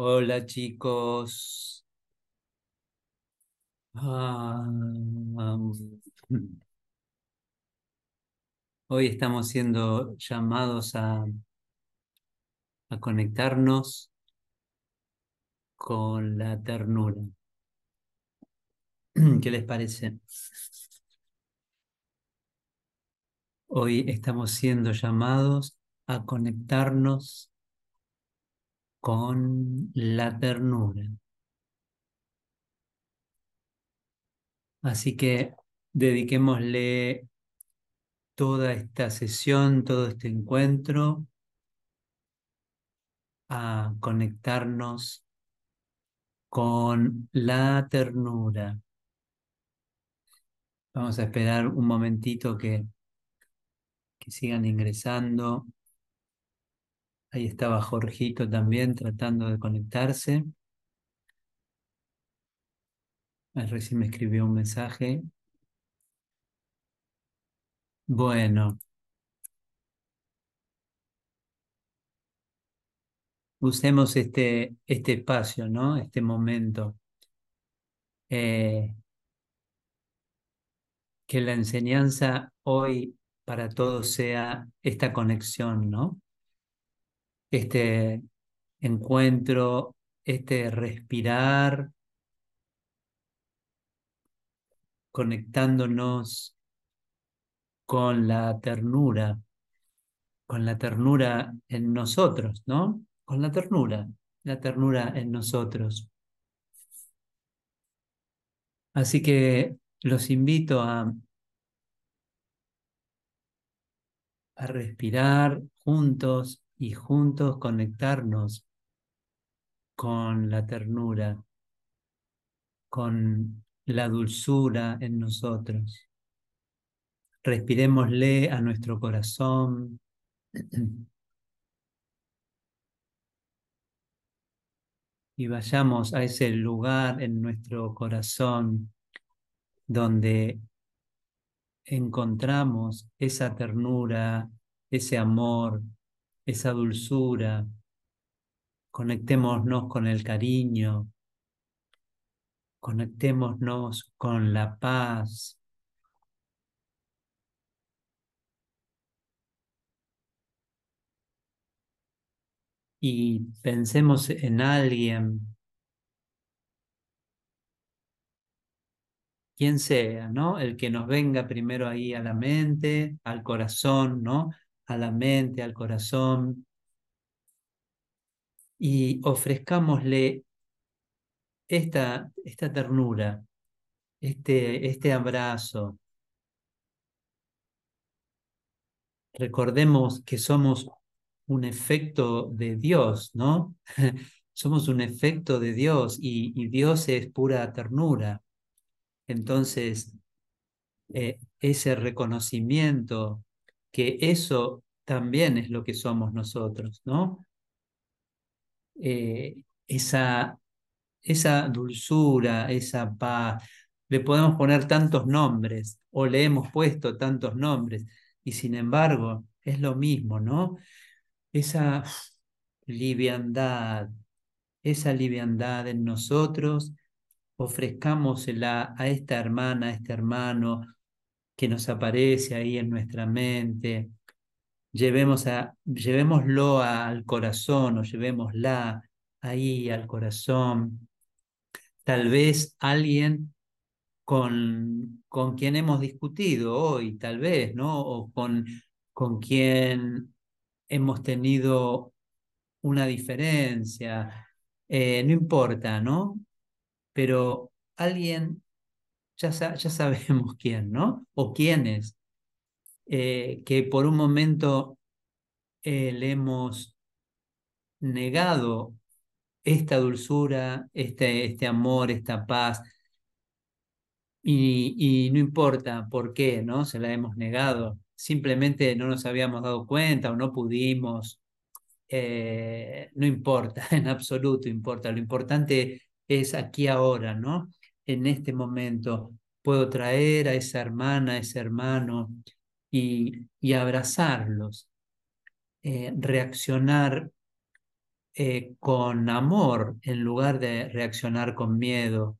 Hola chicos. Ah, hoy estamos siendo llamados a, a conectarnos con la ternura. ¿Qué les parece? Hoy estamos siendo llamados a conectarnos con la ternura. Así que dediquémosle toda esta sesión, todo este encuentro a conectarnos con la ternura. Vamos a esperar un momentito que, que sigan ingresando. Ahí estaba Jorgito también tratando de conectarse. Recién me escribió un mensaje. Bueno. Usemos este, este espacio, ¿no? Este momento. Eh, que la enseñanza hoy para todos sea esta conexión, ¿no? Este encuentro, este respirar, conectándonos con la ternura, con la ternura en nosotros, ¿no? Con la ternura, la ternura en nosotros. Así que los invito a, a respirar juntos y juntos conectarnos con la ternura, con la dulzura en nosotros. Respirémosle a nuestro corazón. Y vayamos a ese lugar en nuestro corazón donde encontramos esa ternura, ese amor, esa dulzura. Conectémonos con el cariño, conectémonos con la paz. Y pensemos en alguien quien sea, ¿no? El que nos venga primero ahí a la mente, al corazón, ¿no? A la mente, al corazón. Y ofrezcámosle esta, esta ternura, este, este abrazo. Recordemos que somos un efecto de Dios, ¿no? somos un efecto de Dios y, Dios es pura ternura. Entonces, eh, ese reconocimiento que eso también es lo que somos nosotros, ¿no? Eh, esa, esa dulzura, esa paz, le podemos poner tantos nombres o le hemos puesto tantos nombres y sin embargo es lo mismo, ¿no? Esa liviandad, esa liviandad en nosotros ofrezcámosela a esta hermana, a este hermano que nos aparece ahí en nuestra mente. Llevemos a, llevémoslo al corazón o llevémosla ahí al corazón. Tal vez alguien con, con quien hemos discutido hoy, tal vez, ¿no? O con, con quien hemos tenido una diferencia. Eh, no importa, ¿no? pero alguien, ya, ya sabemos quién, ¿no? O quiénes, eh, que por un momento eh, le hemos negado esta dulzura, este, este amor, esta paz, y, no importa por qué, ¿no? Se la hemos negado, simplemente no nos habíamos dado cuenta o no pudimos, eh, no importa, en absoluto importa, lo importante es aquí ahora, ¿no? En este momento puedo traer a esa hermana, a ese hermano y, abrazarlos, eh, reaccionar eh, con amor en lugar de reaccionar con miedo.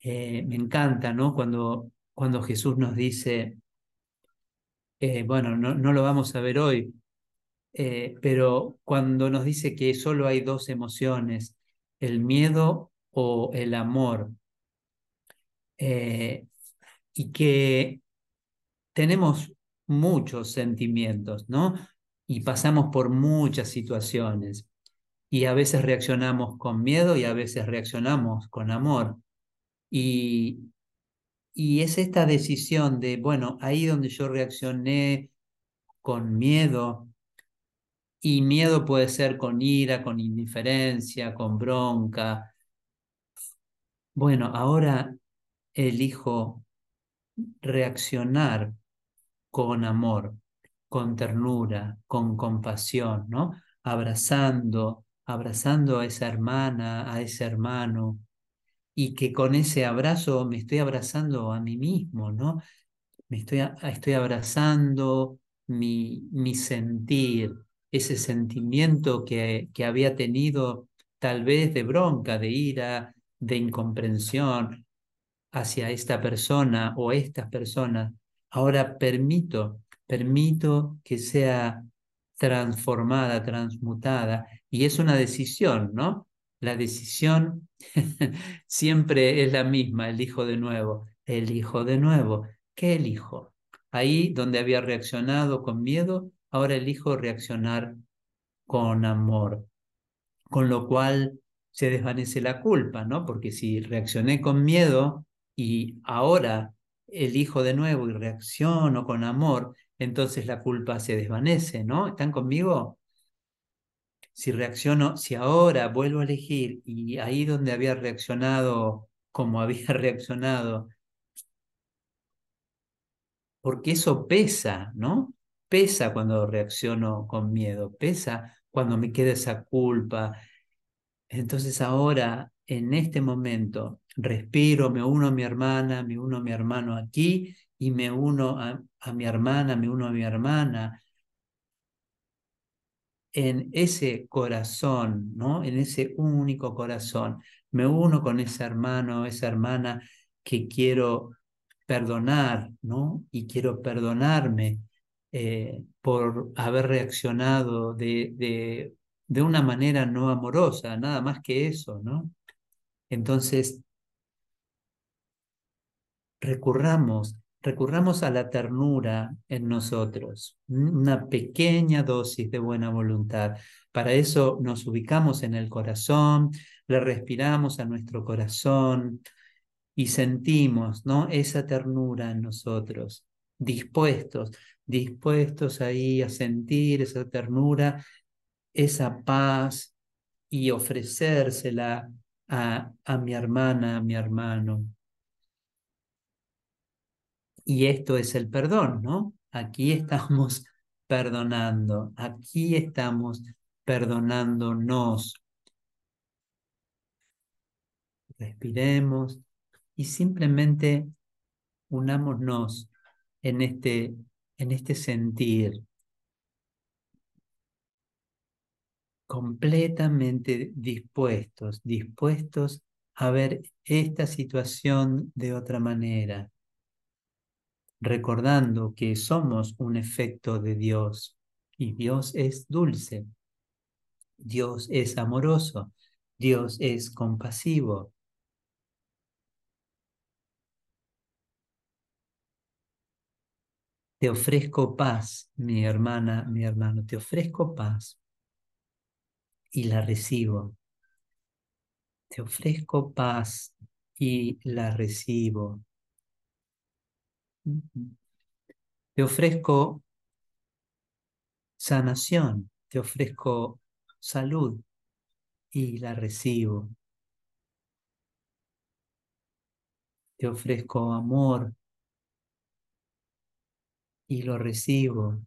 Eh, me encanta, ¿no? Cuando, cuando Jesús nos dice, bueno, no, no, lo vamos a ver hoy, pero cuando nos dice que solo hay dos emociones, el miedo o el amor, y que tenemos muchos sentimientos, ¿no? Y pasamos por muchas situaciones. Y a veces reaccionamos con miedo y a veces reaccionamos con amor. Y, y es esta decisión de, bueno, ahí donde yo reaccioné con miedo, y miedo puede ser con ira, con indiferencia, con bronca. Bueno, ahora elijo reaccionar con amor, con ternura, con compasión, ¿no? Abrazando, abrazando a esa hermana, a ese hermano, y que con ese abrazo me estoy abrazando a mí mismo, ¿no? Me estoy, estoy abrazando mi, mi sentir, ese sentimiento que, que había tenido tal vez de bronca, de ira, de incomprensión hacia esta persona o estas personas Ahora permito, permito que sea transformada, transmutada, y es una decisión, ¿no? La decisión siempre es la misma, elijo de nuevo, elijo de nuevo. ¿Qué elijo? Ahí donde había reaccionado con miedo, ahora elijo reaccionar con amor, con lo cual se desvanece la culpa, ¿no? Porque si reaccioné con miedo y ahora elijo de nuevo y reacciono con amor, entonces la culpa se desvanece, ¿no? ¿Están conmigo? Si reacciono, si ahora vuelvo a elegir y ahí donde había reaccionado como había reaccionado, porque eso pesa, ¿no? Pesa cuando reacciono con miedo, pesa cuando me queda esa culpa. Entonces ahora, en este momento, respiro, me uno a mi hermana, me uno a mi hermano aquí y me uno a, mi hermana, me uno a mi hermana. En ese corazón, ¿no? En ese único corazón, me uno con ese hermano, esa hermana que quiero perdonar, ¿no? Y quiero perdonarme eh, por haber reaccionado de, de, de una manera no amorosa, nada más que eso, ¿no? Entonces, recurramos, recurramos a la ternura en nosotros, una pequeña dosis de buena voluntad. Para eso nos ubicamos en el corazón, le respiramos a nuestro corazón y sentimos, ¿no? Esa ternura en nosotros, dispuestos, dispuestos ahí a sentir esa ternura, esa paz y ofrecérsela a, a mi hermana, a mi hermano. Y esto es el perdón, ¿no? Aquí estamos perdonando, aquí estamos perdonándonos. Respiremos y simplemente unámonos en este, en este sentir completamente dispuestos, dispuestos a ver esta situación de otra manera, recordando que somos un efecto de Dios y Dios es dulce, Dios es amoroso, Dios es compasivo. Te ofrezco paz, mi hermana, mi hermano, te ofrezco paz y la recibo. Te ofrezco paz y la recibo. Te ofrezco sanación, te ofrezco salud y la recibo. Te ofrezco amor y lo recibo.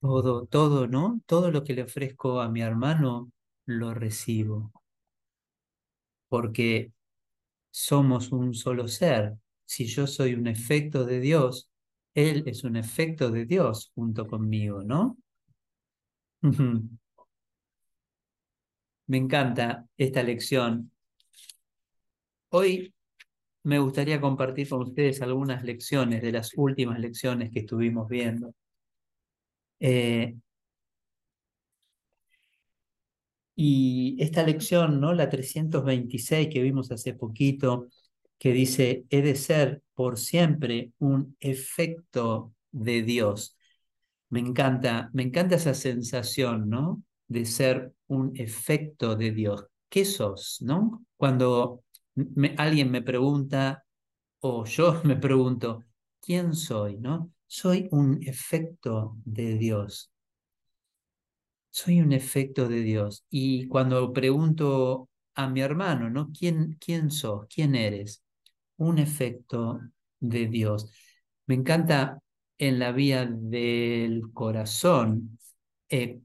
Todo, todo, ¿no? Todo lo que le ofrezco a mi hermano, lo recibo. Porque somos un solo ser. Si yo soy un efecto de Dios, Él es un efecto de Dios junto conmigo, ¿no? Me encanta esta lección. Hoy me gustaría compartir con ustedes algunas lecciones de las últimas lecciones que estuvimos viendo. Eh, y esta lección, ¿no? la 326 que vimos hace poquito, que dice, he de ser por siempre un efecto de Dios. Me encanta, me encanta esa sensación, ¿no? De ser un efecto de Dios. ¿Qué sos, no? Cuando alguien me pregunta o yo me pregunto, ¿quién soy, no? Soy un efecto de Dios. Soy un efecto de Dios. Y cuando pregunto a mi hermano, ¿no? ¿Quién, quién sos? ¿Quién eres? Un efecto de Dios. Me encanta en la vía del corazón, eh,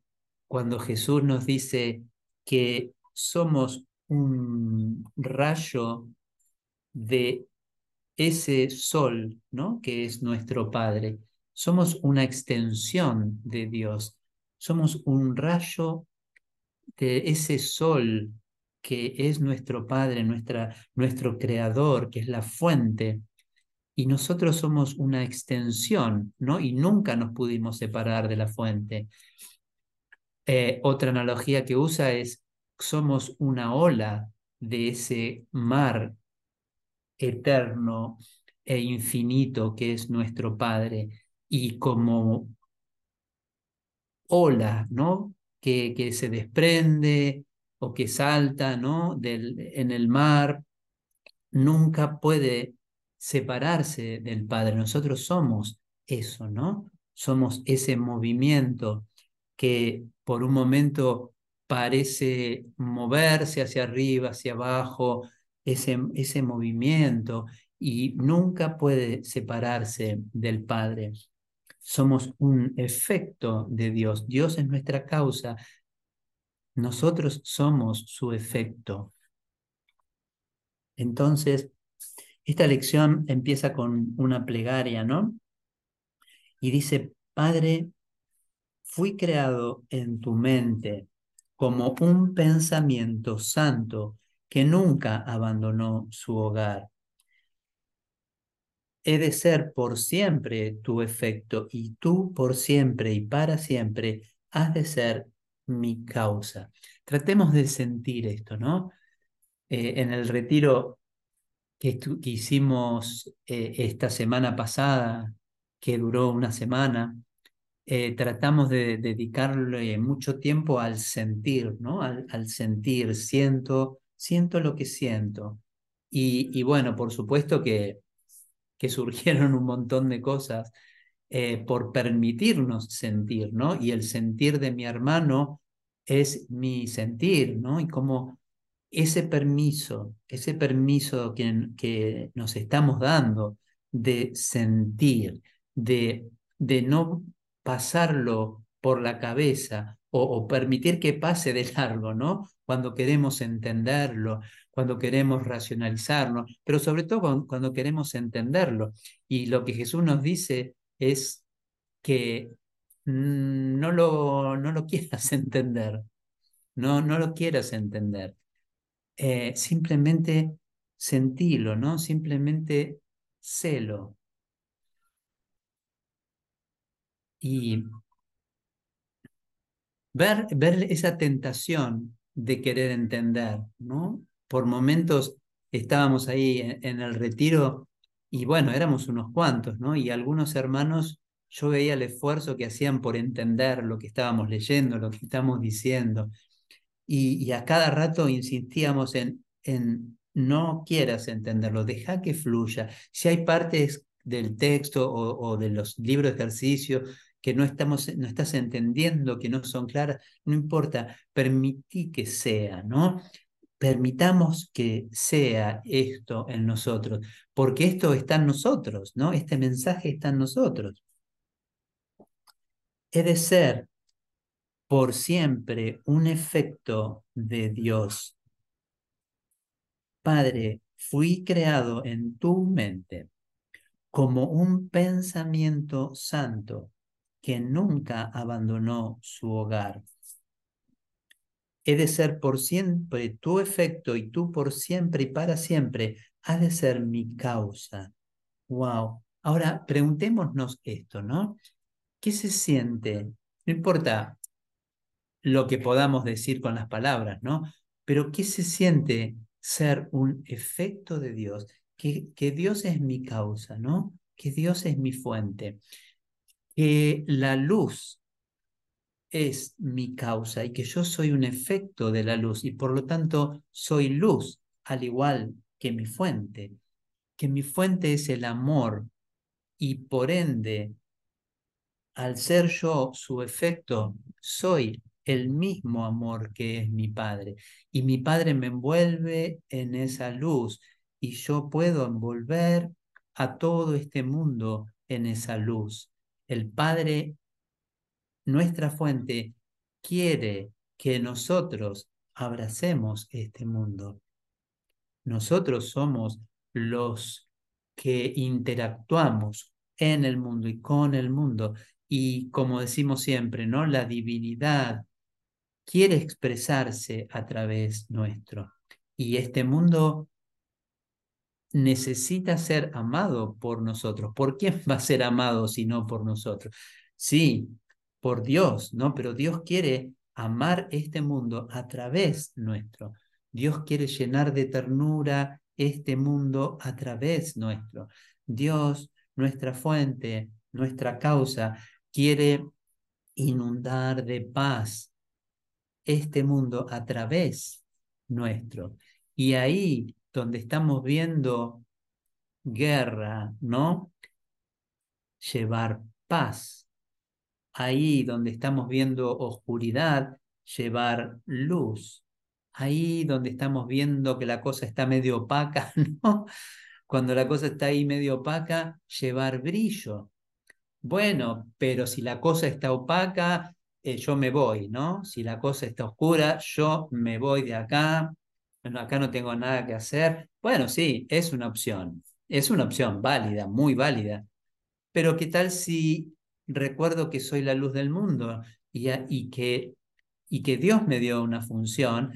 cuando Jesús nos dice que somos un rayo de ese sol, ¿no? Que es nuestro Padre. Somos una extensión de Dios. Somos un rayo de ese sol que es nuestro Padre, nuestra, nuestro Creador, que es la fuente. Y nosotros somos una extensión, ¿no? Y nunca nos pudimos separar de la fuente. Eh, otra analogía que usa es, somos una ola de ese mar eterno e infinito que es nuestro Padre. Y como ola, ¿no? Que, que se desprende o que salta, ¿no? En el mar, nunca puede separarse del Padre. Nosotros somos eso, ¿no? Somos ese movimiento que por un momento parece moverse hacia arriba, hacia abajo, ese, ese movimiento y nunca puede separarse del Padre. Somos un efecto de Dios. Dios es nuestra causa. Nosotros somos su efecto. Entonces, esta lección empieza con una plegaria, ¿no? Y dice, Padre, fui creado en tu mente como un pensamiento santo que nunca abandonó su hogar. He de ser por siempre tu efecto y tú por siempre y para siempre has de ser mi causa. Tratemos de sentir esto, ¿no? Eh, en el retiro que, hicimos eh, esta semana pasada, que duró una semana, eh, tratamos de dedicarle mucho tiempo al sentir, ¿no? Al, sentir, siento, siento lo que siento. Y, bueno, por supuesto que, que surgieron un montón de cosas por permitirnos sentir, ¿no? Y el sentir de mi hermano es mi sentir, ¿no? Y como ese permiso, ese permiso que, que nos estamos dando de sentir, de, de no pasarlo por la cabeza o, permitir que pase de largo, ¿no? Cuando queremos entenderlo, cuando queremos racionalizarlo, pero sobre todo cuando, queremos entenderlo. Y lo que Jesús nos dice es que no lo, no lo quieras entender, no, no lo quieras entender. Eh, simplemente sentilo, ¿no? Simplemente celo. Y ver, ver esa tentación de querer entender, ¿no? Por momentos estábamos ahí en el retiro y bueno, éramos unos cuantos, ¿no? Y algunos hermanos yo veía el esfuerzo que hacían por entender lo que estábamos leyendo, lo que estamos diciendo. Y, a cada rato insistíamos en, en no quieras entenderlo, deja que fluya. Si hay partes del texto o, de los libros de ejercicio que no, estamos, no estás entendiendo, que no son claras, no importa, permití que sea, ¿no? Permitamos que sea esto en nosotros, porque esto está en nosotros, ¿no? Este mensaje está en nosotros. He de ser por siempre un efecto de Dios. Padre, fui creado en tu mente como un pensamiento santo que nunca abandonó su hogar. he de ser por siempre tu efecto y tú por siempre y para siempre has de ser mi causa. Wow. Ahora preguntémonos esto, ¿no? ¿Qué se siente? No importa lo que podamos decir con las palabras, ¿no? Pero ¿qué se siente ser un efecto de Dios? Que, que Dios es mi causa, ¿no? Que Dios es mi fuente. Que la luz es mi causa y que yo soy un efecto de la luz y por lo tanto soy luz, al igual que mi fuente. Que mi fuente es el amor y por ende, al ser yo su efecto, soy el mismo amor que es mi Padre. Y mi Padre me envuelve en esa luz y yo puedo envolver a todo este mundo en esa luz. El Padre, nuestra fuente, quiere que nosotros abracemos este mundo. Nosotros somos los que interactuamos en el mundo y con el mundo. Y como decimos siempre, ¿no? La divinidad quiere expresarse a través nuestro. Y este mundo necesita ser amado por nosotros. ¿Por quién va a ser amado si no por nosotros? Sí, por Dios, ¿no? Pero Dios quiere amar este mundo a través nuestro. Dios quiere llenar de ternura este mundo a través nuestro. Dios, nuestra fuente, nuestra causa, quiere inundar de paz este mundo a través nuestro. Y ahí donde estamos viendo guerra, ¿no? Llevar paz. Ahí donde estamos viendo oscuridad, llevar luz. Ahí donde estamos viendo que la cosa está medio opaca, ¿no? Cuando la cosa está ahí medio opaca, llevar brillo. Bueno, pero si la cosa está opaca, eh, yo me voy, ¿no? Si la cosa está oscura, yo me voy de acá, acá no tengo nada que hacer. Bueno, sí, es una opción, es una opción válida, muy válida. Pero ¿qué tal si recuerdo que soy la luz del mundo y, y, que, y que Dios me dio una función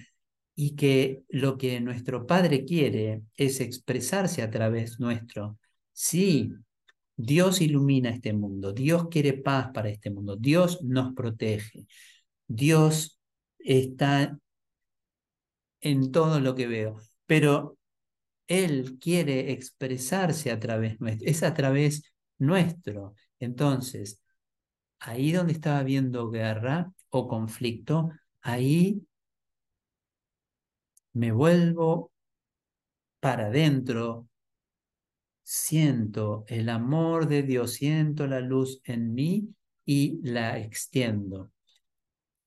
y que lo que nuestro Padre quiere es expresarse a través nuestro? Sí, Dios ilumina este mundo, Dios quiere paz para este mundo, Dios nos protege, Dios está en todo lo que veo, pero Él quiere expresarse a través nuestro, es a través nuestro. Entonces, ahí donde estaba viendo guerra o conflicto, ahí me vuelvo para adentro, siento el amor de Dios, siento la luz en mí y la extiendo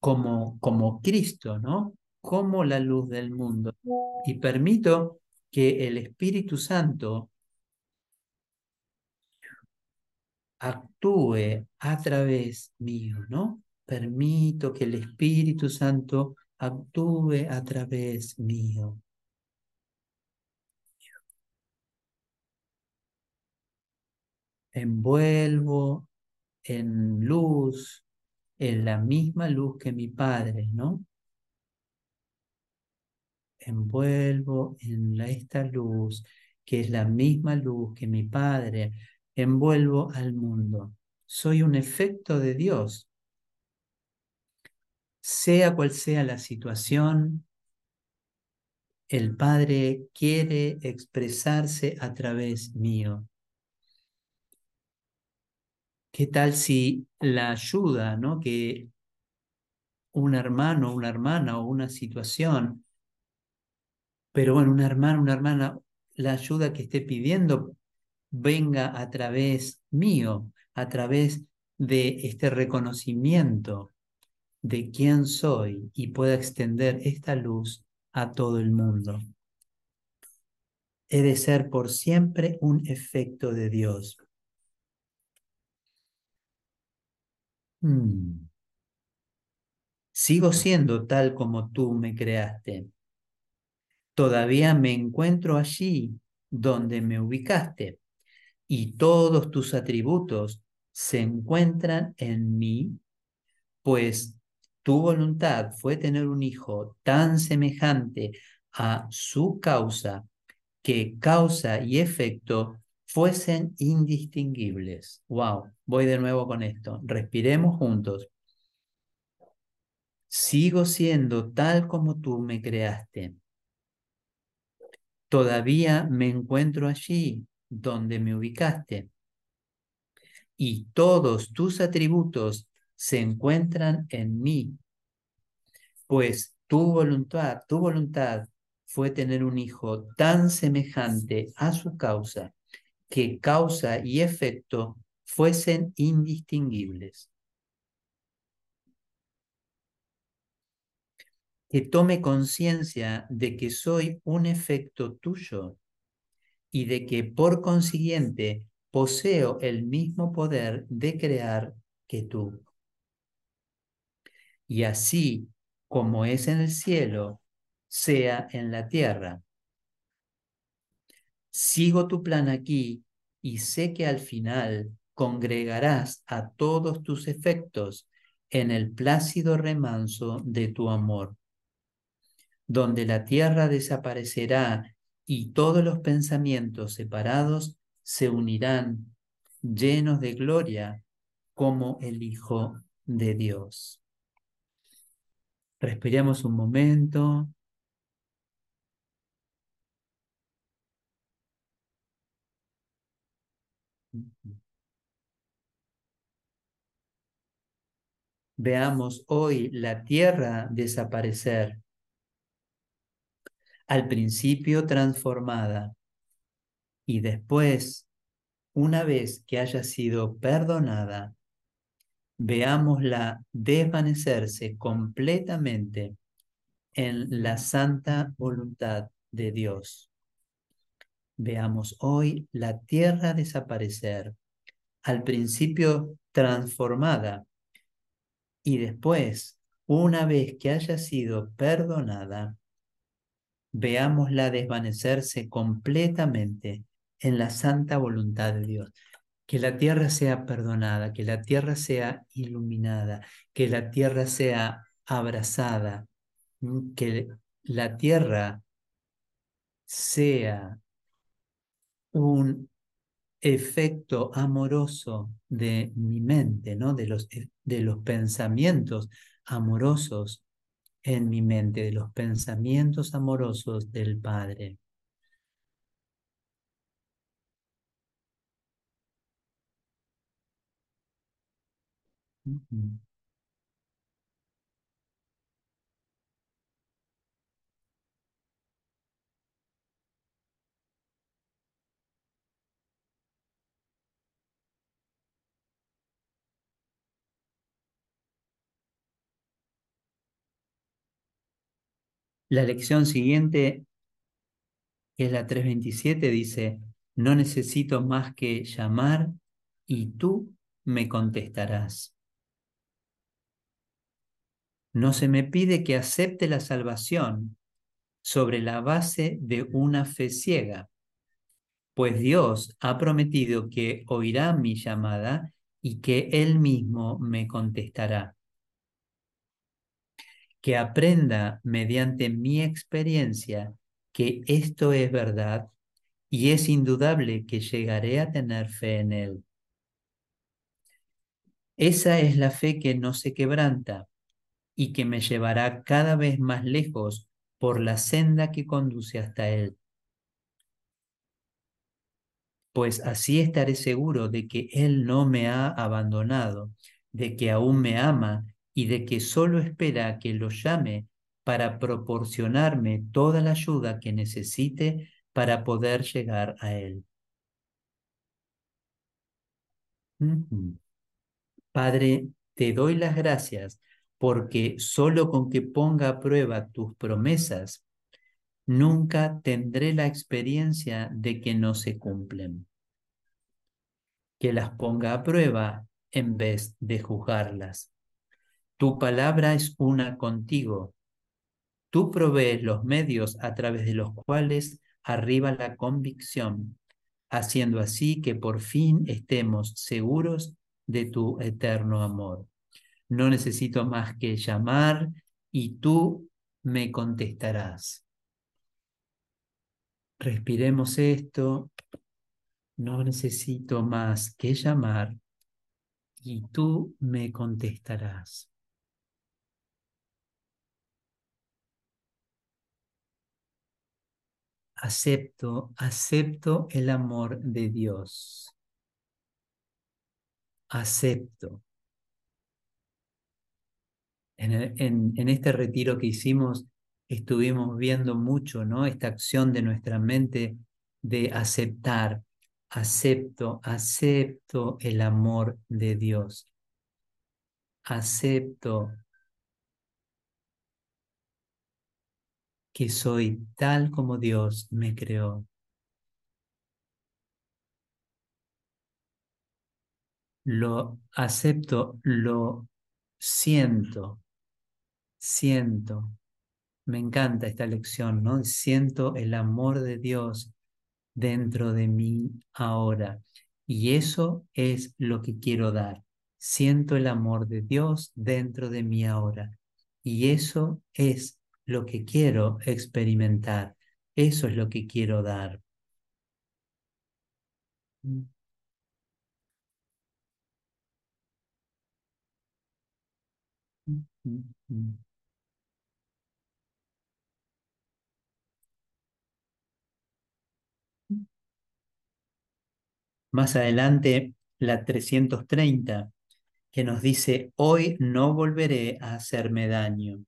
como, como Cristo, ¿no? Como la luz del mundo. Y permito que el Espíritu Santo actúe a través mío, ¿no? Permito que el Espíritu Santo actúe a través mío. envuelvo en luz, en la misma luz que mi Padre, ¿no? Envuelvo en esta luz, que es la misma luz que mi Padre, envuelvo al mundo. Soy un efecto de Dios. Sea cual sea la situación, el Padre quiere expresarse a través mío. ¿Qué tal si la ayuda, ¿no? Que un hermano, una hermana o una situación, pero bueno, un hermano, una hermana, la ayuda que esté pidiendo venga a través mío, a través de este reconocimiento de quién soy y pueda extender esta luz a todo el mundo. He de ser por siempre un efecto de Dios. Hmm. Sigo siendo tal como tú me creaste. Todavía me encuentro allí donde me ubicaste y todos tus atributos se encuentran en mí, pues tu voluntad fue tener un hijo tan semejante a su causa que causa y efecto fuesen indistinguibles. Wow, voy de nuevo con esto. Respiremos juntos. Sigo siendo tal como tú me creaste. Todavía me encuentro allí donde me ubicaste. Y todos tus atributos se encuentran en mí. Pues tu voluntad, tu voluntad fue tener un hijo tan semejante a su causa que causa y efecto fuesen indistinguibles. Que tome conciencia de que soy un efecto tuyo y de que por consiguiente poseo el mismo poder de crear que tú. Y así como es en el cielo, sea en la tierra. Sigo tu plan aquí y sé que al final congregarás a todos tus efectos en el plácido remanso de tu amor, donde la tierra desaparecerá y todos los pensamientos separados se unirán llenos de gloria como el Hijo de Dios. Respiremos un momento. Veamos hoy la tierra desaparecer, al principio transformada y después, una vez que haya sido perdonada, veámosla desvanecerse completamente en la santa voluntad de Dios. Veamos hoy la tierra desaparecer, al principio transformada y después, una vez que haya sido perdonada, veámosla desvanecerse completamente en la santa voluntad de Dios. Que la tierra sea perdonada, que la tierra sea iluminada, que la tierra sea abrazada, que la tierra sea un efecto amoroso de mi mente, ¿no? de, los, de los pensamientos amorosos en mi mente, de los pensamientos amorosos del Padre. La lección siguiente, que es la 327, dice, no necesito más que llamar y tú me contestarás. No se me pide que acepte la salvación sobre la base de una fe ciega, pues Dios ha prometido que oirá mi llamada y que Él mismo me contestará que aprenda mediante mi experiencia que esto es verdad y es indudable que llegaré a tener fe en él. Esa es la fe que no se quebranta y que me llevará cada vez más lejos por la senda que conduce hasta él. Pues así estaré seguro de que él no me ha abandonado, de que aún me ama y de que solo espera que lo llame para proporcionarme toda la ayuda que necesite para poder llegar a Él. Padre, te doy las gracias porque solo con que ponga a prueba tus promesas, nunca tendré la experiencia de que no se cumplen. Que las ponga a prueba en vez de juzgarlas. Tu palabra es una contigo. Tú provees los medios a través de los cuales arriba la convicción, haciendo así que por fin estemos seguros de tu eterno amor. no necesito más que llamar y tú me contestarás. Respiremos esto, no necesito más que llamar y tú me contestarás. Acepto, acepto el amor de Dios. Acepto. En, en, este retiro que hicimos estuvimos viendo mucho, ¿no? Esta acción de nuestra mente de aceptar. Acepto, acepto el amor de Dios. Acepto que soy tal como Dios me creó. Lo acepto, lo siento, siento. Me encanta esta lección, ¿no? Siento el amor de Dios dentro de mí ahora. Y eso es lo que quiero dar. Siento el amor de Dios dentro de mí ahora. Y eso es lo que quiero experimentar. Eso es lo que quiero dar. Más adelante, la 330, que nos dice, hoy no volveré a hacerme daño.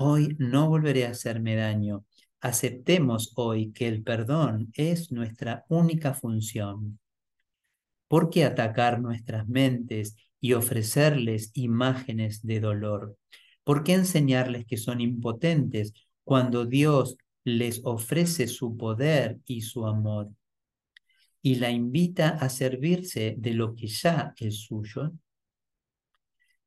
Hoy no volveré a hacerme daño. Aceptemos hoy que el perdón es nuestra única función. ¿Por qué atacar nuestras mentes y ofrecerles imágenes de dolor? ¿Por qué enseñarles que son impotentes cuando Dios les ofrece su poder y su amor? Y la invita a servirse de lo que ya es suyo.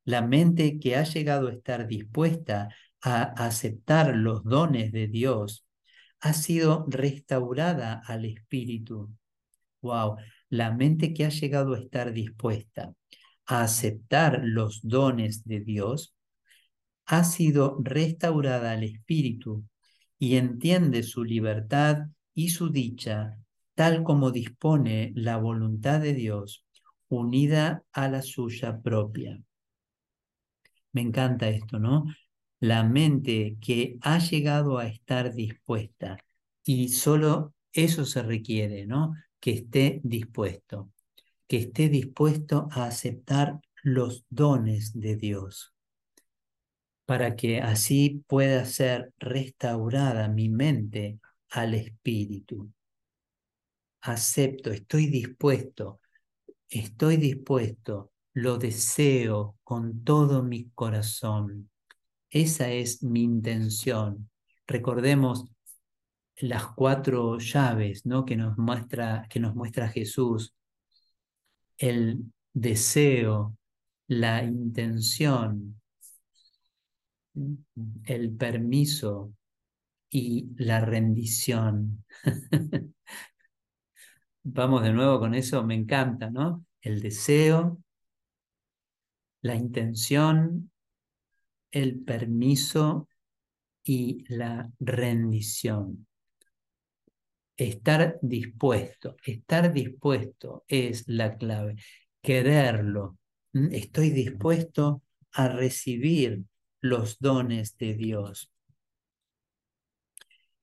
La mente que ha llegado a estar dispuesta a aceptar los dones de Dios, ha sido restaurada al espíritu. Wow, la mente que ha llegado a estar dispuesta a aceptar los dones de Dios, ha sido restaurada al espíritu y entiende su libertad y su dicha tal como dispone la voluntad de Dios unida a la suya propia. Me encanta esto, ¿no? La mente que ha llegado a estar dispuesta. Y solo eso se requiere, ¿no? Que esté dispuesto, que esté dispuesto a aceptar los dones de Dios, para que así pueda ser restaurada mi mente al espíritu. Acepto, estoy dispuesto, estoy dispuesto, lo deseo con todo mi corazón esa es mi intención. Recordemos las cuatro llaves ¿no? que, nos muestra, que nos muestra Jesús. El deseo, la intención, el permiso y la rendición. Vamos de nuevo con eso, me encanta, ¿no? El deseo, la intención el permiso y la rendición. Estar dispuesto, estar dispuesto es la clave. Quererlo. Estoy dispuesto a recibir los dones de Dios.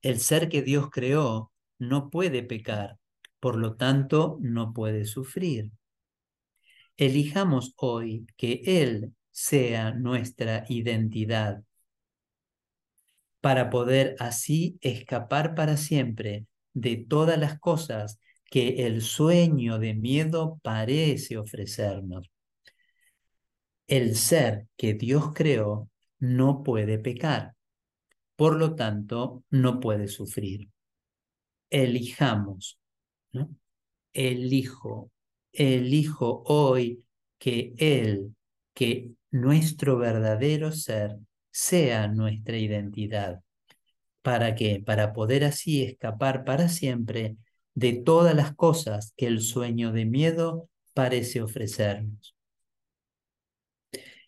El ser que Dios creó no puede pecar, por lo tanto no puede sufrir. Elijamos hoy que Él sea nuestra identidad, para poder así escapar para siempre de todas las cosas que el sueño de miedo parece ofrecernos. El ser que Dios creó no puede pecar, por lo tanto no puede sufrir. Elijamos. Elijo, elijo hoy que Él, que nuestro verdadero ser sea nuestra identidad. ¿Para qué? Para poder así escapar para siempre de todas las cosas que el sueño de miedo parece ofrecernos.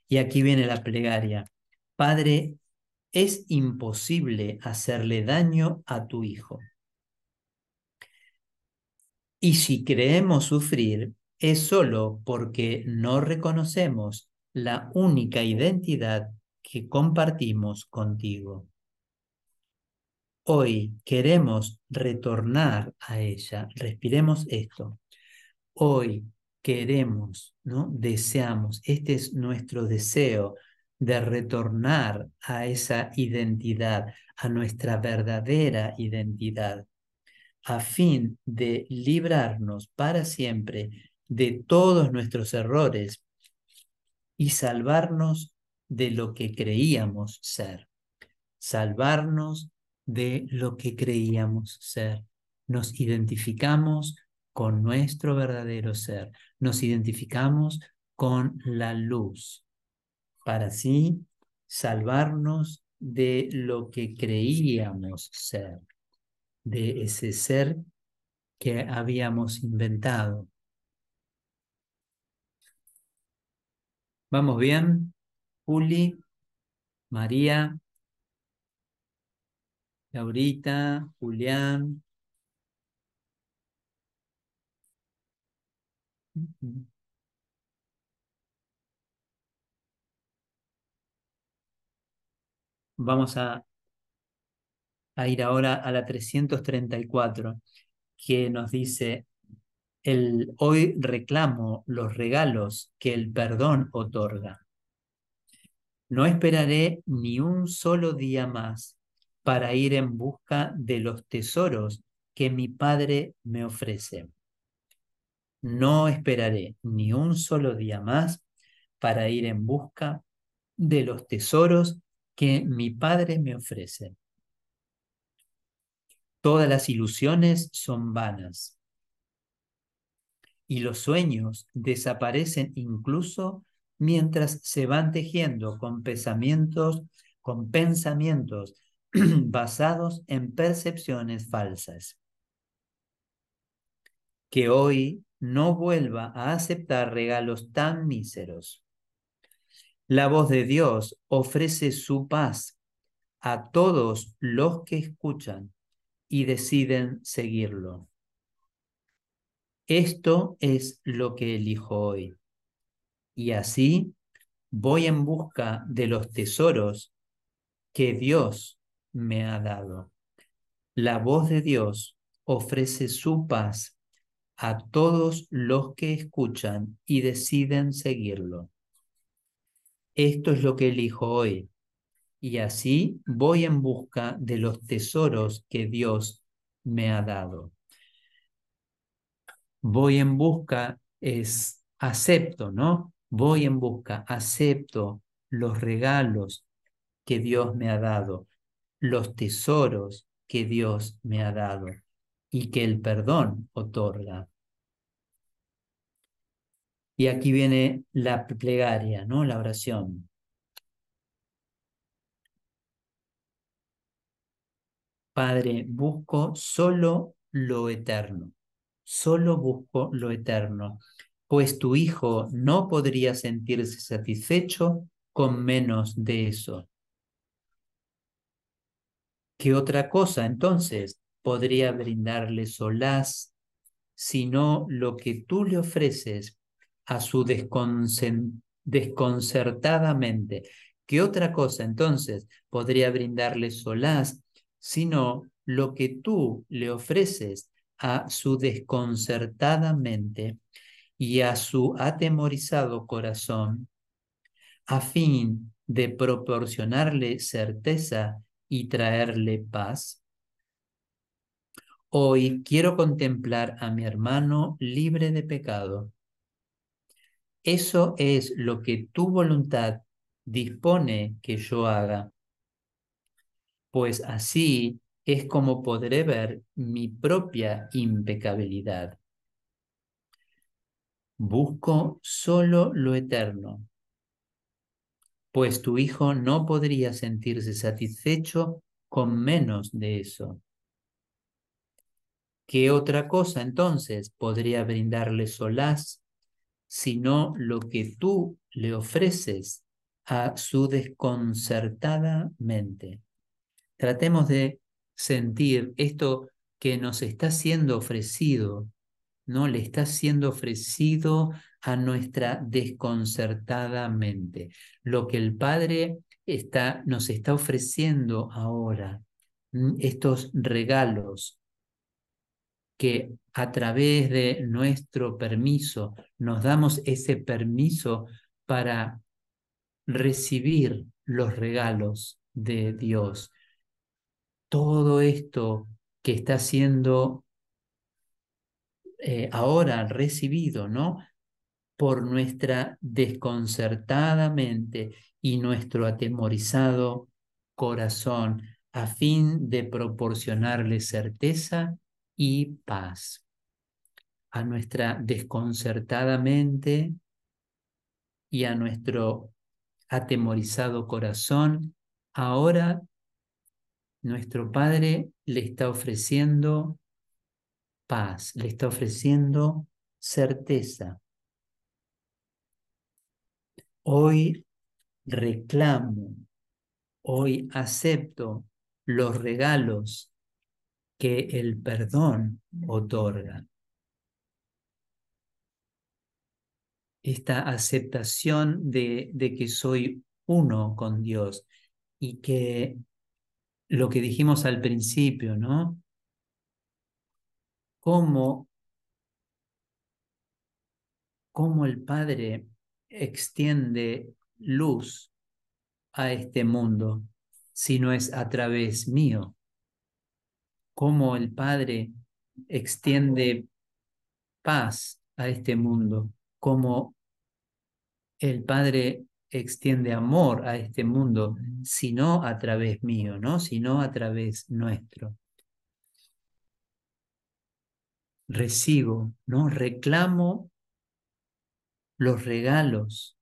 Y aquí viene la plegaria. Padre, es imposible hacerle daño a tu hijo. Y si creemos sufrir, es solo porque no reconocemos la única identidad que compartimos contigo. Hoy queremos retornar a ella. Respiremos esto. Hoy queremos, ¿no? Deseamos, este es nuestro deseo de retornar a esa identidad, a nuestra verdadera identidad, a fin de librarnos para siempre de todos nuestros errores y salvarnos de lo que creíamos ser. Salvarnos de lo que creíamos ser. Nos identificamos con nuestro verdadero ser. Nos identificamos con la luz para así salvarnos de lo que creíamos ser, de ese ser que habíamos inventado. ¿Vamos bien? Juli, María, Laurita, Julián. Vamos a, a ir ahora a la 334, que nos dice, el, hoy reclamo los regalos que el perdón otorga. No esperaré ni un solo día más para ir en busca de los tesoros que mi Padre me ofrece. No esperaré ni un solo día más para ir en busca de los tesoros que mi Padre me ofrece. Todas las ilusiones son vanas y los sueños desaparecen incluso mientras se van tejiendo con pensamientos, con pensamientos basados en percepciones falsas. Que hoy no vuelva a aceptar regalos tan míseros. La voz de Dios ofrece su paz a todos los que escuchan y deciden seguirlo. Esto es lo que elijo hoy. Y así voy en busca de los tesoros que Dios me ha dado. La voz de Dios ofrece su paz a todos los que escuchan y deciden seguirlo. Esto es lo que elijo hoy. Y así voy en busca de los tesoros que Dios me ha dado. Voy en busca es acepto, ¿no? Voy en busca, acepto los regalos que Dios me ha dado, los tesoros que Dios me ha dado y que el perdón otorga. Y aquí viene la plegaria, ¿no? La oración. Padre, busco solo lo eterno, solo busco lo eterno, pues tu Hijo no podría sentirse satisfecho con menos de eso. ¿Qué otra cosa entonces podría brindarle solaz sino lo que tú le ofreces a su desconcertadamente? ¿Qué otra cosa entonces podría brindarle solaz sino lo que tú le ofreces a su desconcertadamente y a su atemorizado corazón, a fin de proporcionarle certeza y traerle paz? Hoy quiero contemplar a mi hermano libre de pecado. Eso es lo que tu voluntad dispone que yo haga, pues así es como podré ver mi propia impecabilidad. Busco solo lo eterno, pues tu hijo no podría sentirse satisfecho con menos de eso. ¿Qué otra cosa entonces podría brindarle solaz sino lo que tú le ofreces a su desconcertada mente. Tratemos de sentir esto que nos está siendo ofrecido, ¿no? Le está siendo ofrecido a nuestra desconcertada mente. Lo que el Padre está, nos está ofreciendo ahora, estos regalos que a través de nuestro permiso nos damos ese permiso para recibir los regalos de Dios. Todo esto que está siendo eh, ahora recibido, ¿no? Por nuestra desconcertada mente y nuestro atemorizado corazón, a fin de proporcionarle certeza y paz. A nuestra desconcertada mente y a nuestro atemorizado corazón, ahora nuestro Padre le está ofreciendo paz, le está ofreciendo certeza. Hoy reclamo, hoy acepto los regalos que el perdón otorga. Esta aceptación de, que soy uno con Dios y que lo que dijimos al principio, ¿no? Cómo, cómo el Padre extiende luz a este mundo si no es a través mío cómo el Padre extiende paz a este mundo, cómo el Padre extiende amor a este mundo, sino a través mío, ¿no? Sino a través nuestro. Recibo, ¿no? Reclamo los regalos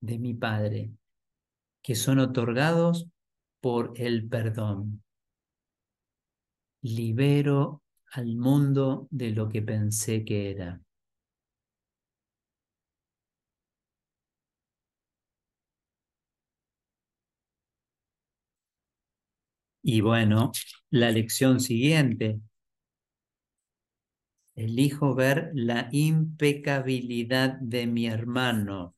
de mi Padre que son otorgados por el perdón libero al mundo de lo que pensé que era. Y bueno, la lección siguiente. Elijo ver la impecabilidad de mi hermano.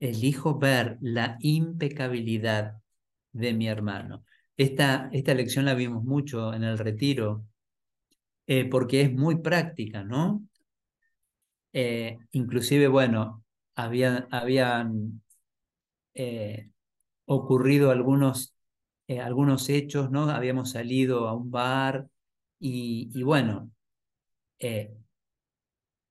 Elijo ver la impecabilidad de mi hermano. Esta, esta lección la vimos mucho en el retiro, eh, porque es muy práctica, ¿no? Eh, inclusive, bueno, había, habían eh, ocurrido algunos, algunos hechos, ¿no? Habíamos salido a un bar y, bueno,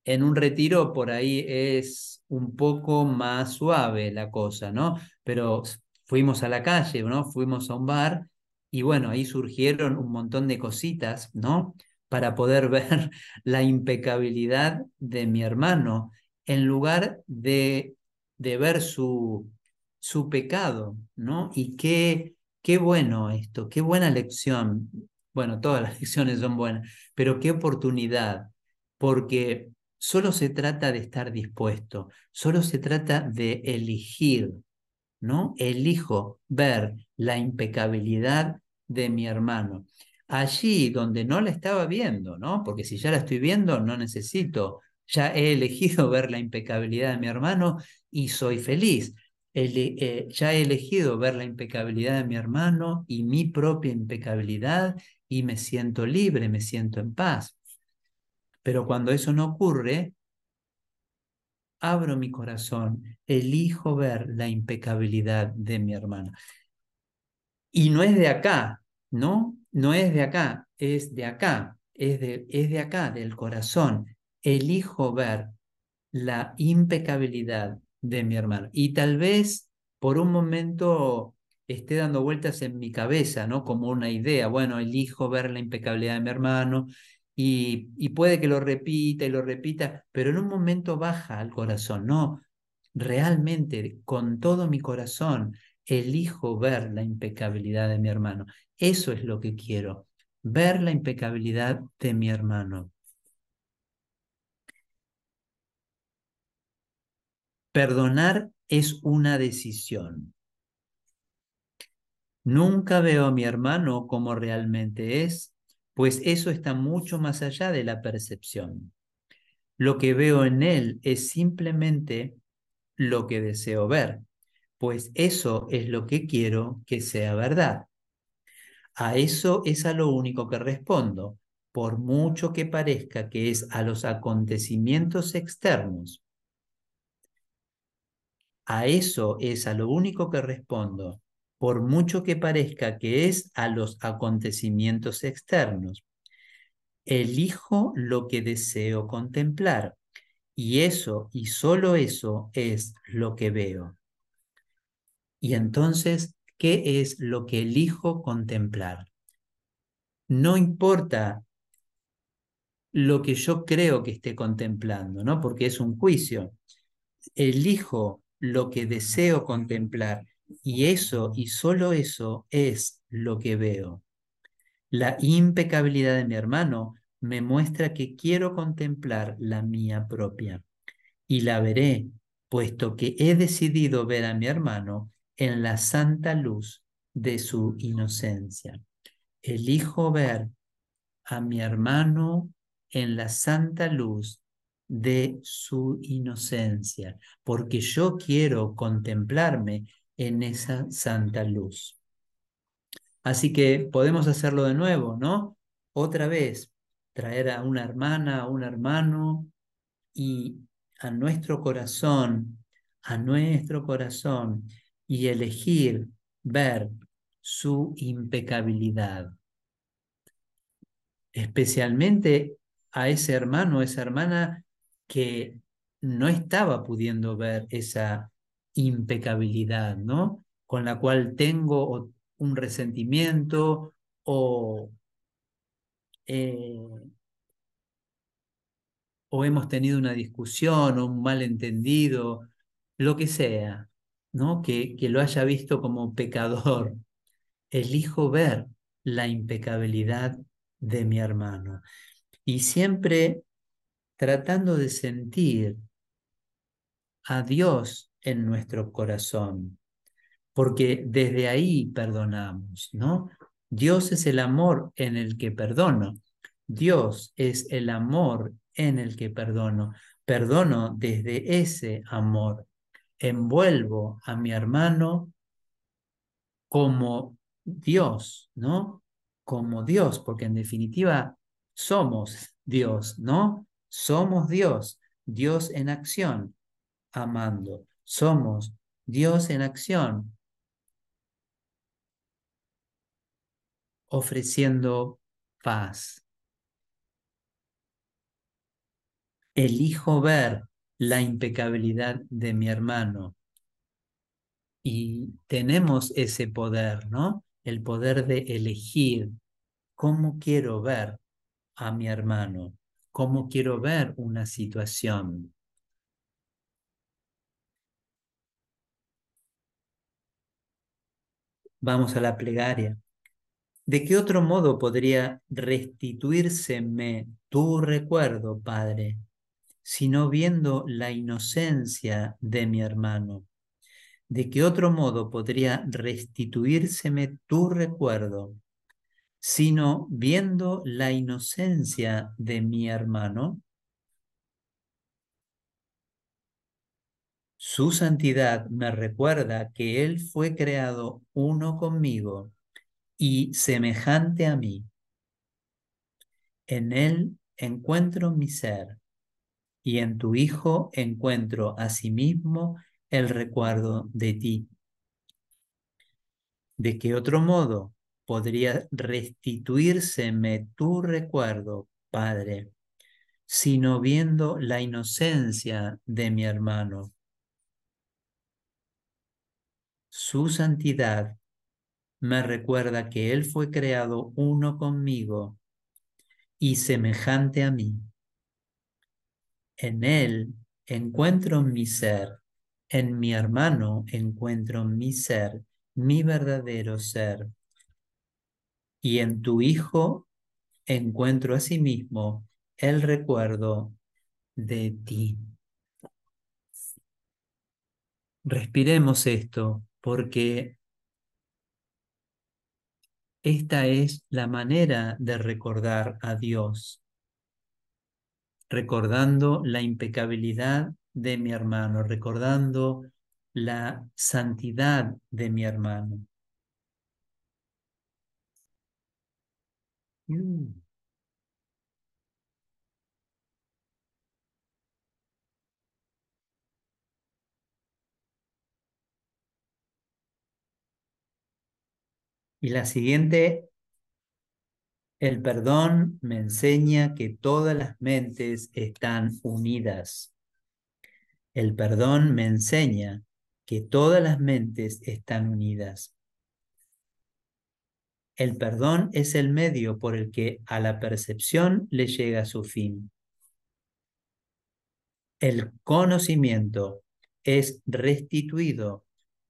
en un retiro por ahí es un poco más suave la cosa, ¿no? Pero fuimos a la calle, ¿no? Fuimos a un bar y bueno, ahí surgieron un montón de cositas, ¿no? Para poder ver la impecabilidad de mi hermano, en lugar de, de ver su, su pecado, ¿no? Y qué, qué bueno esto, qué buena lección. Bueno, todas las lecciones son buenas, pero qué oportunidad, porque solo se trata de estar dispuesto, solo se trata de elegir, ¿no? Elijo ver la impecabilidad de mi hermano. Allí donde no la estaba viendo, ¿no? Porque si ya la estoy viendo, no necesito, ya he elegido ver la impecabilidad de mi hermano y soy feliz. Eh, ya he elegido ver la impecabilidad de mi hermano y mi propia impecabilidad y me siento libre, me siento en paz. Pero cuando eso no ocurre, abro mi corazón, elijo ver la impecabilidad de mi hermano. Y no es de acá, ¿no? No es de acá, es de acá, es de, es de acá, del corazón. Elijo ver la impecabilidad de mi hermano. Y tal vez por un momento esté dando vueltas en mi cabeza, ¿no? Como una idea, bueno, elijo ver la impecabilidad de mi hermano y, y puede que lo repita y lo repita, pero en un momento baja al corazón, no, realmente con todo mi corazón elijo ver la impecabilidad de mi hermano. Eso es lo que quiero, ver la impecabilidad de mi hermano. Perdonar es una decisión. Nunca veo a mi hermano como realmente es, pues eso está mucho más allá de la percepción. Lo que veo en él es simplemente lo que deseo ver, pues eso es lo que quiero que sea verdad. A eso es a lo único que respondo, por mucho que parezca que es a los acontecimientos externos. A eso es a lo único que respondo, por mucho que parezca que es a los acontecimientos externos. Elijo lo que deseo contemplar, y eso y solo eso es lo que veo. Y entonces, ¿qué es lo que elijo contemplar? No importa lo que yo creo que esté contemplando, ¿no? Porque es un juicio. Elijo lo que deseo contemplar y eso y solo eso es lo que veo. La impecabilidad de mi hermano me muestra que quiero contemplar la mía propia y la veré, puesto que he decidido ver a mi hermano en la santa luz de su inocencia. Elijo ver a mi hermano en la santa luz de su inocencia, porque yo quiero contemplarme en esa santa luz. Así que podemos hacerlo de nuevo, ¿no? Otra vez, traer a una hermana, a un hermano y a nuestro corazón, a nuestro corazón y elegir ver su impecabilidad. Especialmente a ese hermano, esa hermana que no estaba pudiendo ver esa impecabilidad, ¿no? Con la cual tengo un resentimiento o, eh, o hemos tenido una discusión o un malentendido, lo que sea, ¿no? Que, que lo haya visto como pecador. Elijo ver la impecabilidad de mi hermano. Y siempre tratando de sentir a Dios en nuestro corazón, porque desde ahí perdonamos, ¿no? Dios es el amor en el que perdono. Dios es el amor en el que perdono. Perdono desde ese amor. Envuelvo a mi hermano como Dios, ¿no? Como Dios, porque en definitiva somos Dios, ¿no? Somos Dios, Dios en acción, amando. Somos Dios en acción, ofreciendo paz. Elijo ver la impecabilidad de mi hermano. Y tenemos ese poder, ¿no? El poder de elegir cómo quiero ver a mi hermano, cómo quiero ver una situación. Vamos a la plegaria. ¿De qué otro modo podría restituírseme tu recuerdo, Padre, sino viendo la inocencia de mi hermano? ¿De qué otro modo podría restituírseme tu recuerdo, sino viendo la inocencia de mi hermano? Su santidad me recuerda que Él fue creado uno conmigo y semejante a mí. En Él encuentro mi ser y en tu Hijo encuentro asimismo el recuerdo de ti. ¿De qué otro modo podría restituírseme tu recuerdo, Padre, sino viendo la inocencia de mi hermano. Su santidad me recuerda que Él fue creado uno conmigo y semejante a mí. En Él encuentro mi ser, en mi hermano encuentro mi ser, mi verdadero ser y en tu Hijo encuentro asimismo el recuerdo de ti. Respiremos esto porque esta es la manera de recordar a Dios, recordando la impecabilidad de mi hermano, recordando la santidad de mi hermano. Mm. Y la siguiente, el perdón me enseña que todas las mentes están unidas. El perdón me enseña que todas las mentes están unidas. El perdón es el medio por el que a la percepción le llega su fin. El conocimiento es restituido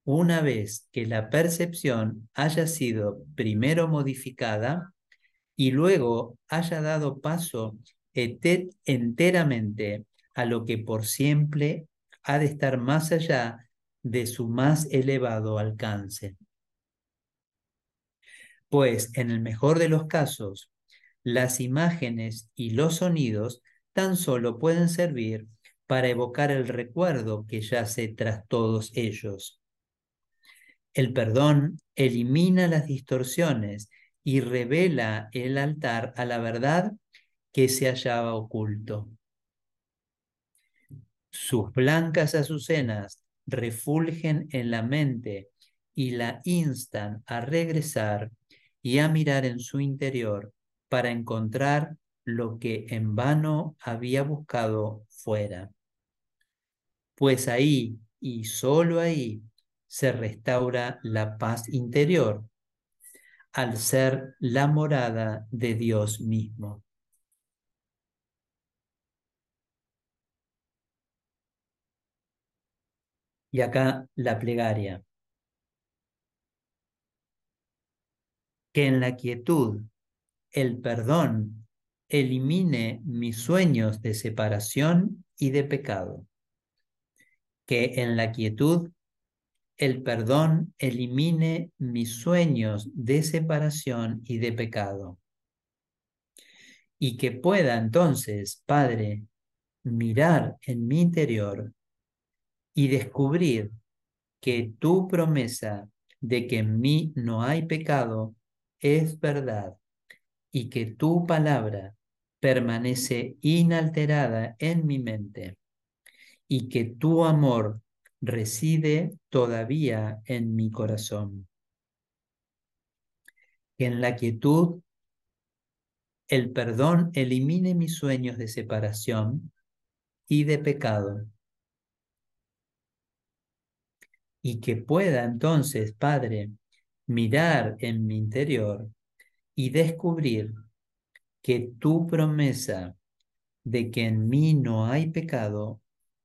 una vez que la percepción haya sido primero modificada y luego haya dado paso enteramente a lo que por siempre ha de estar más allá de su más elevado alcance. Pues en el mejor de los casos, las imágenes y los sonidos tan solo pueden servir para evocar el recuerdo que yace tras todos ellos. El perdón elimina las distorsiones y revela el altar a la verdad que se hallaba oculto. Sus blancas azucenas refulgen en la mente y la instan a regresar y a mirar en su interior para encontrar lo que en vano había buscado fuera. Pues ahí y solo ahí se restaura la paz interior al ser la morada de Dios mismo. Y acá la plegaria. Que en la quietud el perdón elimine mis sueños de separación y de pecado. Que en la quietud el perdón elimine mis sueños de separación y de pecado. Y que pueda entonces, Padre, mirar en mi interior y descubrir que tu promesa de que en mí no hay pecado es verdad y que tu palabra permanece inalterada en mi mente y que tu amor reside todavía en mi corazón. Que en la quietud el perdón elimine mis sueños de separación y de pecado. Y que pueda entonces, Padre, mirar en mi interior y descubrir que tu promesa de que en mí no hay pecado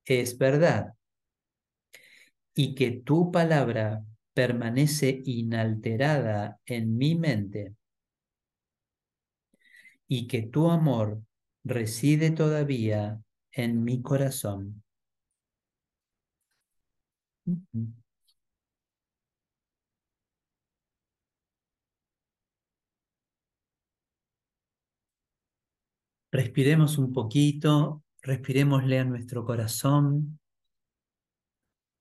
es verdad y que tu palabra permanece inalterada en mi mente y que tu amor reside todavía en mi corazón. Respiremos un poquito, respiremosle a nuestro corazón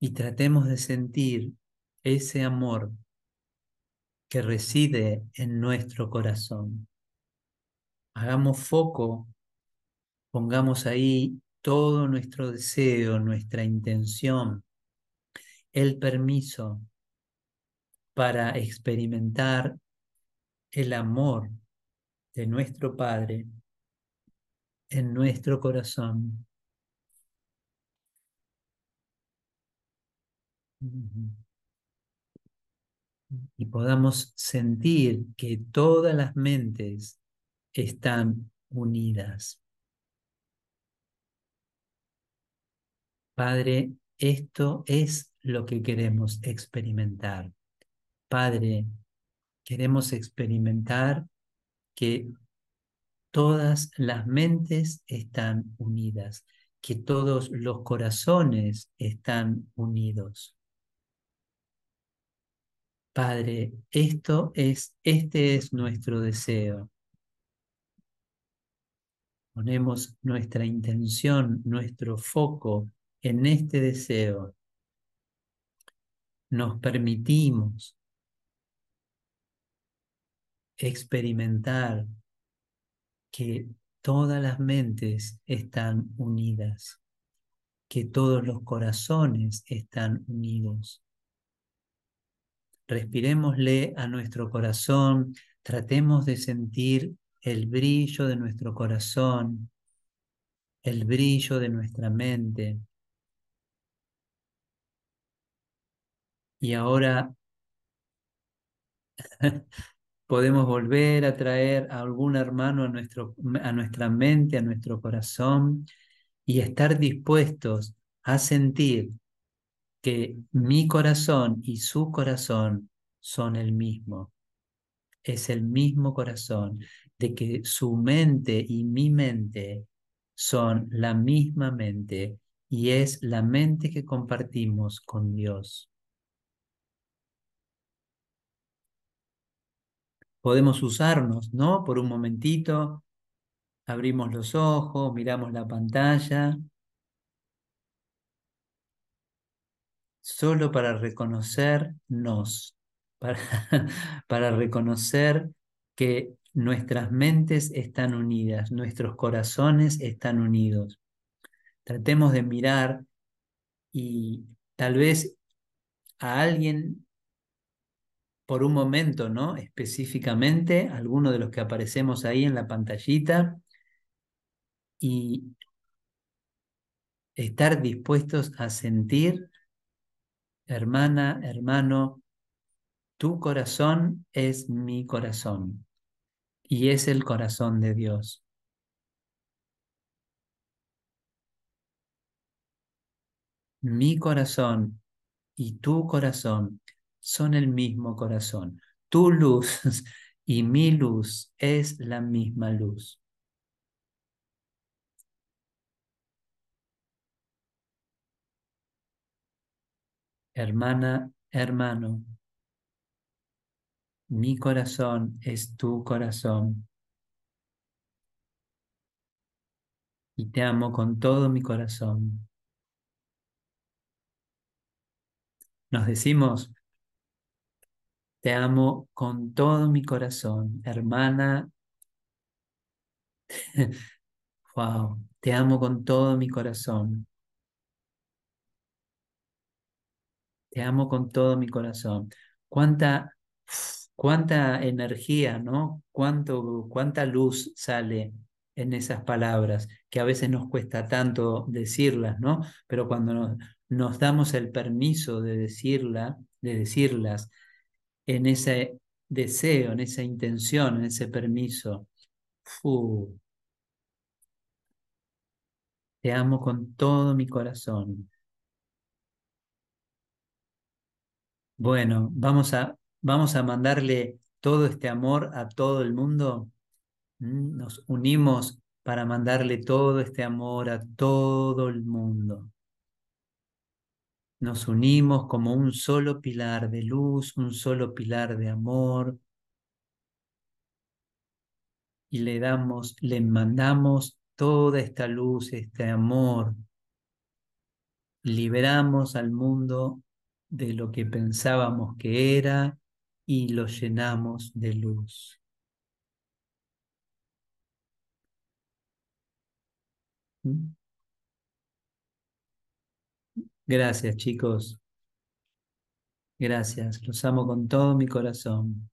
y tratemos de sentir ese amor que reside en nuestro corazón. Hagamos foco, pongamos ahí todo nuestro deseo, nuestra intención, el permiso para experimentar el amor de nuestro Padre en nuestro corazón. Y podamos sentir que todas las mentes están unidas. Padre, esto es lo que queremos experimentar. Padre, queremos experimentar que todas las mentes están unidas, que todos los corazones están unidos. Padre, esto es, este es nuestro deseo. Ponemos nuestra intención, nuestro foco en este deseo. Nos permitimos experimentar que todas las mentes están unidas, que todos los corazones están unidos. Respiremosle a nuestro corazón, tratemos de sentir el brillo de nuestro corazón, el brillo de nuestra mente. Y ahora podemos volver a traer a algún hermano a, nuestro, a nuestra mente, a nuestro corazón, y estar dispuestos a sentir que mi corazón y su corazón son el mismo. Es el mismo corazón, de que su mente y mi mente son la misma mente y es la mente que compartimos con Dios. Podemos usarnos, ¿no? Por un momentito, abrimos los ojos, miramos la pantalla, solo para reconocernos, para, para reconocer que nuestras mentes están unidas, nuestros corazones están unidos. Tratemos de mirar y tal vez a alguien por un momento, ¿no? Específicamente, alguno de los que aparecemos ahí en la pantallita y estar dispuestos a sentir, hermana, hermano, tu corazón es mi corazón y es el corazón de Dios. Mi corazón y tu corazón son el mismo corazón. Tu luz y mi luz es la misma luz. Hermana, hermano, mi corazón es tu corazón. Y te amo con todo mi corazón. Nos decimos, te amo con todo mi corazón, hermana. wow, te amo con todo mi corazón. Te amo con todo mi corazón. Cuánta, cuánta energía, ¿no? Cuánto, cuánta luz sale en esas palabras, que a veces nos cuesta tanto decirlas, ¿no? Pero cuando nos, damos el permiso de decirla, de decirlas, en ese deseo, en esa intención, en ese permiso. Te amo con todo mi corazón. Bueno, vamos a, vamos a mandarle todo este amor a todo el mundo. Mm, nos unimos para mandarle todo este amor a todo el mundo nos unimos como un solo pilar de luz, un solo pilar de amor, y le damos, le mandamos toda esta luz, este amor. Liberamos al mundo de lo que pensábamos que era y lo llenamos de luz. ¿Mm? Gracias, chicos. Gracias. Los amo con todo mi corazón.